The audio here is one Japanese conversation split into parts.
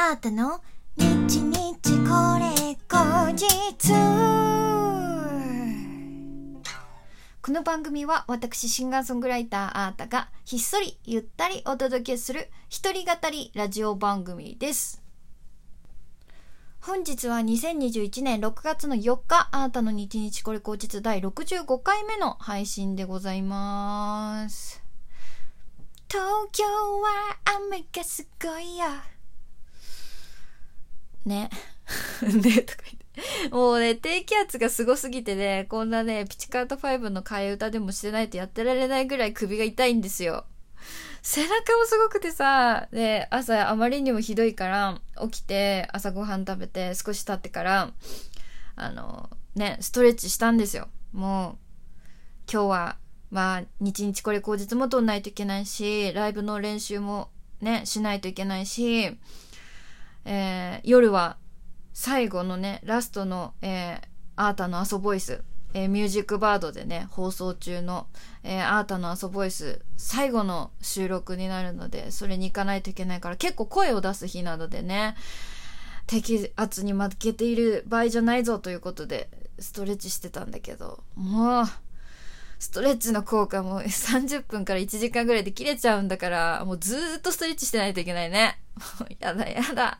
あーたの？日日これ後日。この番組は私シンガーソングライターあーたがひっそりゆったりお届けする一人語りラジオ番組です。本日は2021年6月の4日あーたの日日これ後日第65回目の配信でございます。東京は雨がすごいよ。ね。ね、とか言って。もうね、低気圧がすごすぎてね、こんなね、ピチカート5の替え歌でもしてないとやってられないぐらい首が痛いんですよ。背中もすごくてさ、で、朝あまりにもひどいから、起きて朝ごはん食べて少し経ってから、あの、ね、ストレッチしたんですよ。もう、今日はまあ、日々これ口実も取んないといけないし、ライブの練習もね、しないといけないし、えー、夜は最後のね、ラストの、えー、アータのアソボイス、えー、ミュージックバードでね、放送中の、えー、アータのアソボイス、最後の収録になるので、それに行かないといけないから、結構声を出す日などでね、低圧に負けている場合じゃないぞということで、ストレッチしてたんだけど、もう、ストレッチの効果も 30分から1時間ぐらいで切れちゃうんだから、もうずーっとストレッチしてないといけないね。やだやだ。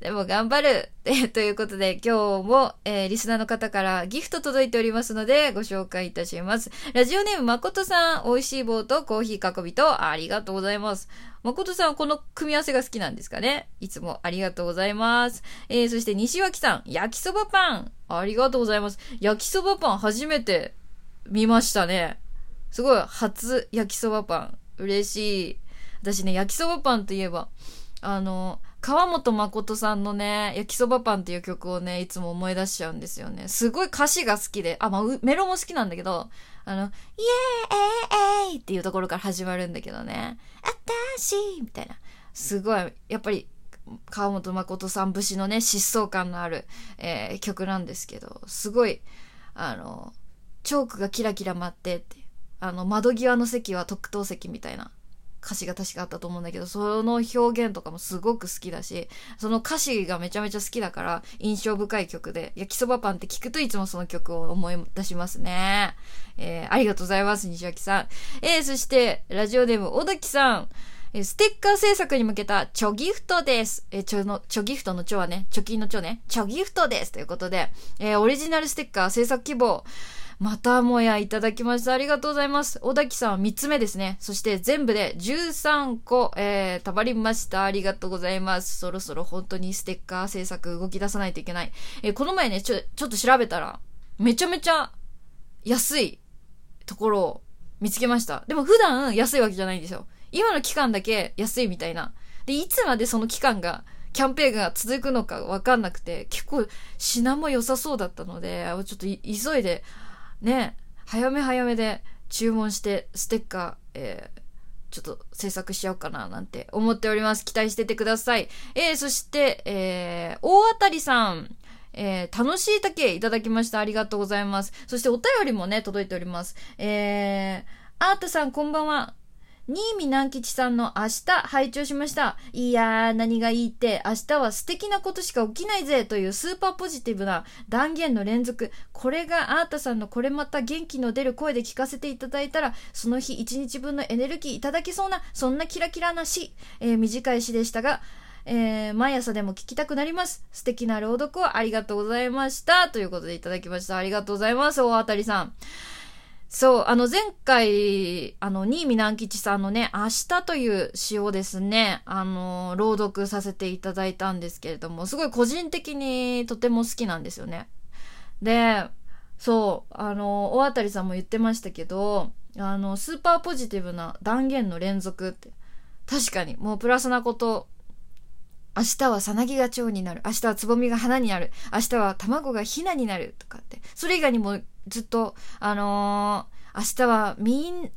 でも頑張る。ということで今日も、えー、リスナーの方からギフト届いておりますのでご紹介いたします。ラジオネーム誠さん、美味しい棒とコーヒー囲みとありがとうございます。誠さんこの組み合わせが好きなんですかね？いつもありがとうございます。えー、そして西脇さん、焼きそばパン。ありがとうございます。焼きそばパン初めて見ましたね。すごい、初焼きそばパン。嬉しい。私ね、焼きそばパンといえば、あの、川本誠さんのね、焼きそばパンっていう曲をね、いつも思い出しちゃうんですよね。すごい歌詞が好きで、あ、まあ、メロも好きなんだけど、あの、イエーイっていうところから始まるんだけどね、あたしみたいな。すごい、やっぱり、川本誠さん節のね、疾走感のある、えー、曲なんですけど、すごい、あの、チョークがキラキラ舞ってって、あの、窓際の席は特等席みたいな歌詞が確かあったと思うんだけど、その表現とかもすごく好きだし、その歌詞がめちゃめちゃ好きだから印象深い曲で、焼きそばパンって聞くといつもその曲を思い出しますね。えー、ありがとうございます、西脇さん。えー、そして、ラジオネーム、小滝さん。えステッカー制作に向けたチョギフトです。えチョの、チョギフトのチョはね、貯金のチョね、チョギフトです。ということで、えー、オリジナルステッカー制作希望、またもやいただきました。ありがとうございます。小滝さんは3つ目ですね。そして全部で13個、えー、たまりました。ありがとうございます。そろそろ本当にステッカー制作動き出さないといけない。えー、この前ね、ちょ、ちょっと調べたら、めちゃめちゃ安いところを見つけました。でも普段安いわけじゃないんですよ。今の期間だけ安いみたいな。で、いつまでその期間がキャンペーンが続くのかわかんなくて、結構品も良さそうだったので、ちょっと急いでね、早め早めで注文してステッカー、えー、ちょっと制作しようかななんて思っております。期待しててください。えー、そして、えー、大当たりさん。えー、楽しい竹いただきました。ありがとうございます。そしてお便りもね、届いております。えー、アートさんこんばんは。新見南吉さんの明日拝聴しました。いやー、何がいいって、明日は素敵なことしか起きないぜというスーパーポジティブな断言の連続。これがアータさんのこれまた元気の出る声で聞かせていただいたら、その日一日分のエネルギーいただけそうな、そんなキラキラな詩。えー、短い詩でしたが、えー、毎朝でも聞きたくなります。素敵な朗読をありがとうございました。ということでいただきました。ありがとうございます、大当たりさん。そう、あの前回、あの、新見南吉さんのね、明日という詩をですね、あの、朗読させていただいたんですけれども、すごい個人的にとても好きなんですよね。で、そう、あの、大当たりさんも言ってましたけど、あの、スーパーポジティブな断言の連続って、確かに、もうプラスなこと、明日はさなぎが蝶になる。明日はつぼみが花になる。明日は卵がひなになる。とかって。それ以外にもずっと、あのー、明日はみん、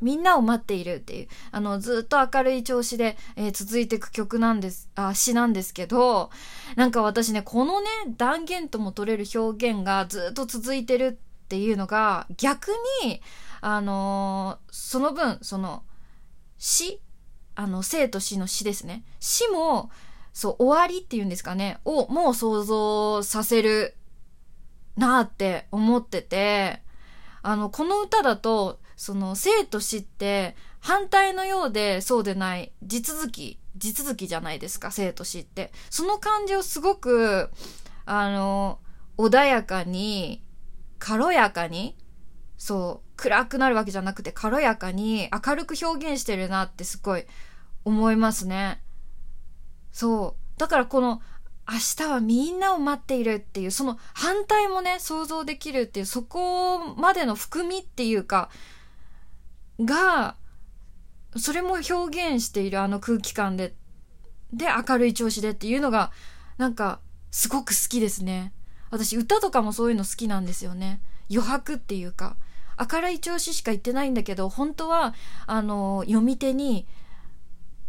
みんなを待っているっていう、あの、ずっと明るい調子で、えー、続いていく曲なんです、あ、詩なんですけど、なんか私ね、このね、断言とも取れる表現がずっと続いてるっていうのが、逆に、あのー、その分、その、詩あの、生と死の死ですね。死も、そう、終わりっていうんですかね、をもう想像させるなって思ってて、あの、この歌だと、その、生と死って反対のようでそうでない地続き、地続きじゃないですか、生と死って。その感じをすごく、あの、穏やかに、軽やかに、そう、暗くなるわけじゃなくて軽やかに明るく表現してるなってすごい思いますね。そう。だからこの明日はみんなを待っているっていう、その反対もね、想像できるっていう、そこまでの含みっていうか、が、それも表現しているあの空気感で、で、明るい調子でっていうのが、なんか、すごく好きですね。私、歌とかもそういうの好きなんですよね。余白っていうか、明るい調子しか言ってないんだけど、本当は、あの、読み手に、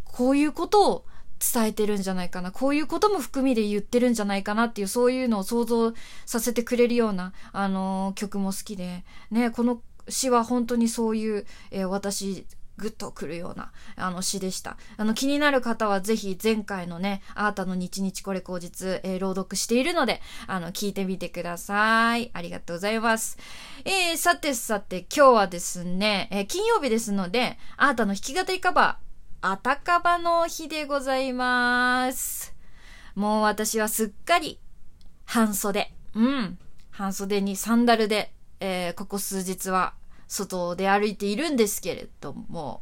こういうことを伝えてるんじゃないかな。こういうことも含みで言ってるんじゃないかなっていう、そういうのを想像させてくれるような、あのー、曲も好きで、ね、この詩は本当にそういう、えー、私、ぐっとくるような、あの詩でした。あの、気になる方はぜひ前回のね、あなたの日々これ口実、えー、朗読しているので、あの、聞いてみてください。ありがとうございます。えー、さてさて、今日はですね、えー、金曜日ですので、あなたの弾き語りカバー、あたかばの日でございます。もう私はすっかり半袖。うん。半袖にサンダルで、えー、ここ数日は外で歩いているんですけれども、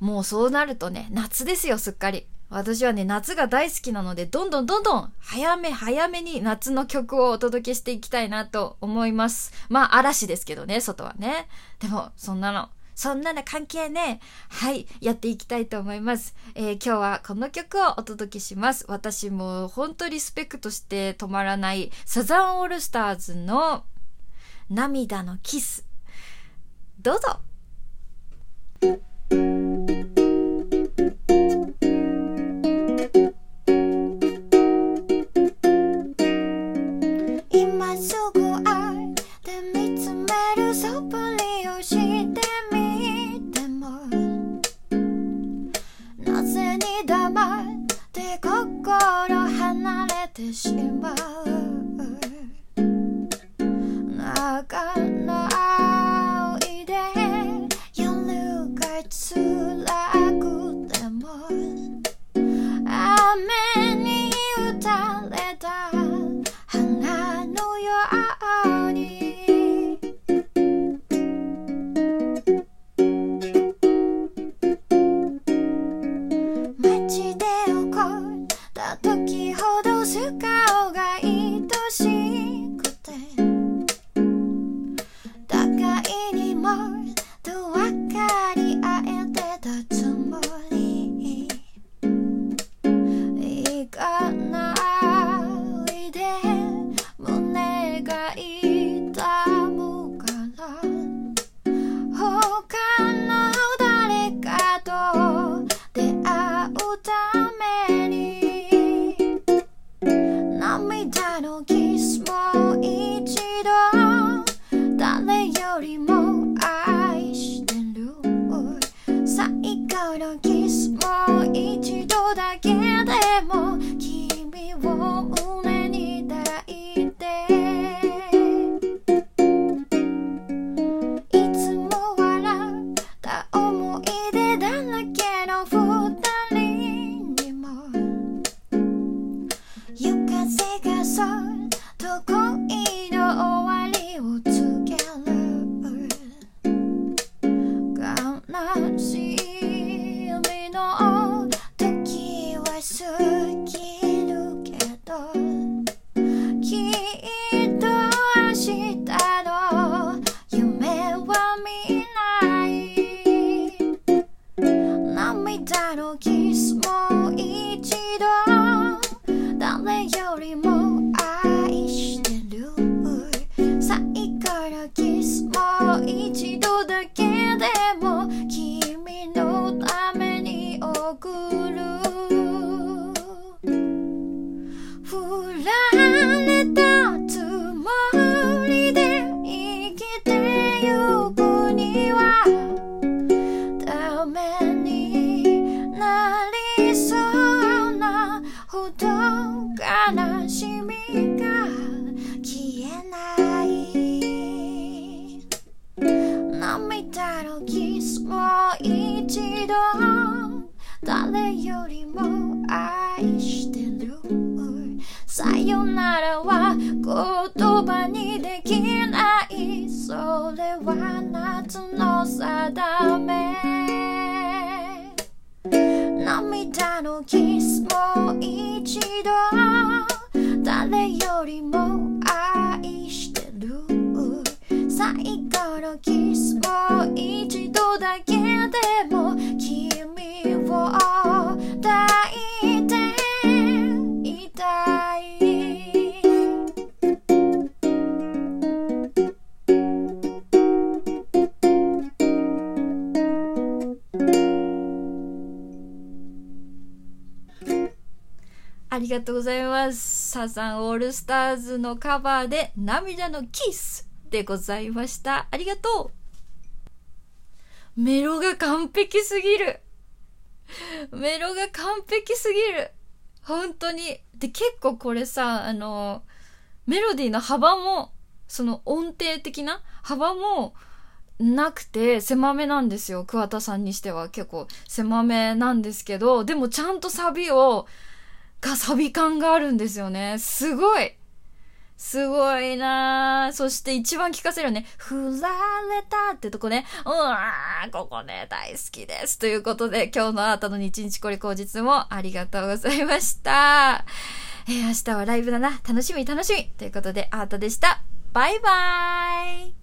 もうそうなるとね、夏ですよ、すっかり。私はね、夏が大好きなので、どんどんどんどん、早め早めに夏の曲をお届けしていきたいなと思います。まあ、嵐ですけどね、外はね。でも、そんなの、そんなの関係ねえはい、やっていきたいと思います。えー、今日はこの曲をお届けします。私も本当リスペクトして止まらないサザンオールスターズの涙のキス。どうぞめに悲しみが消えない涙の？キスも一度誰よりも愛してるさよならは言葉にできない。それは夏の定め。涙のキスも一度。誰よりも愛してる最後のキスも一度だけでも君を抱いていたいありがとうございます。サザンオールスターズのカバーで涙のキスでございました。ありがとう。メロが完璧すぎる。メロが完璧すぎる。本当に。で、結構これさ、あの、メロディーの幅も、その音程的な幅もなくて狭めなんですよ。桑田さんにしては結構狭めなんですけど、でもちゃんとサビを、がサビ感があるんですよね。すごいすごいなぁ。そして一番聴かせるね、振られたってとこね。うわー、ここね、大好きです。ということで、今日のあなたの日日これ口実もありがとうございました。えー明日はライブだな。楽しみ楽しみ。ということで、あーたでした。バイバーイ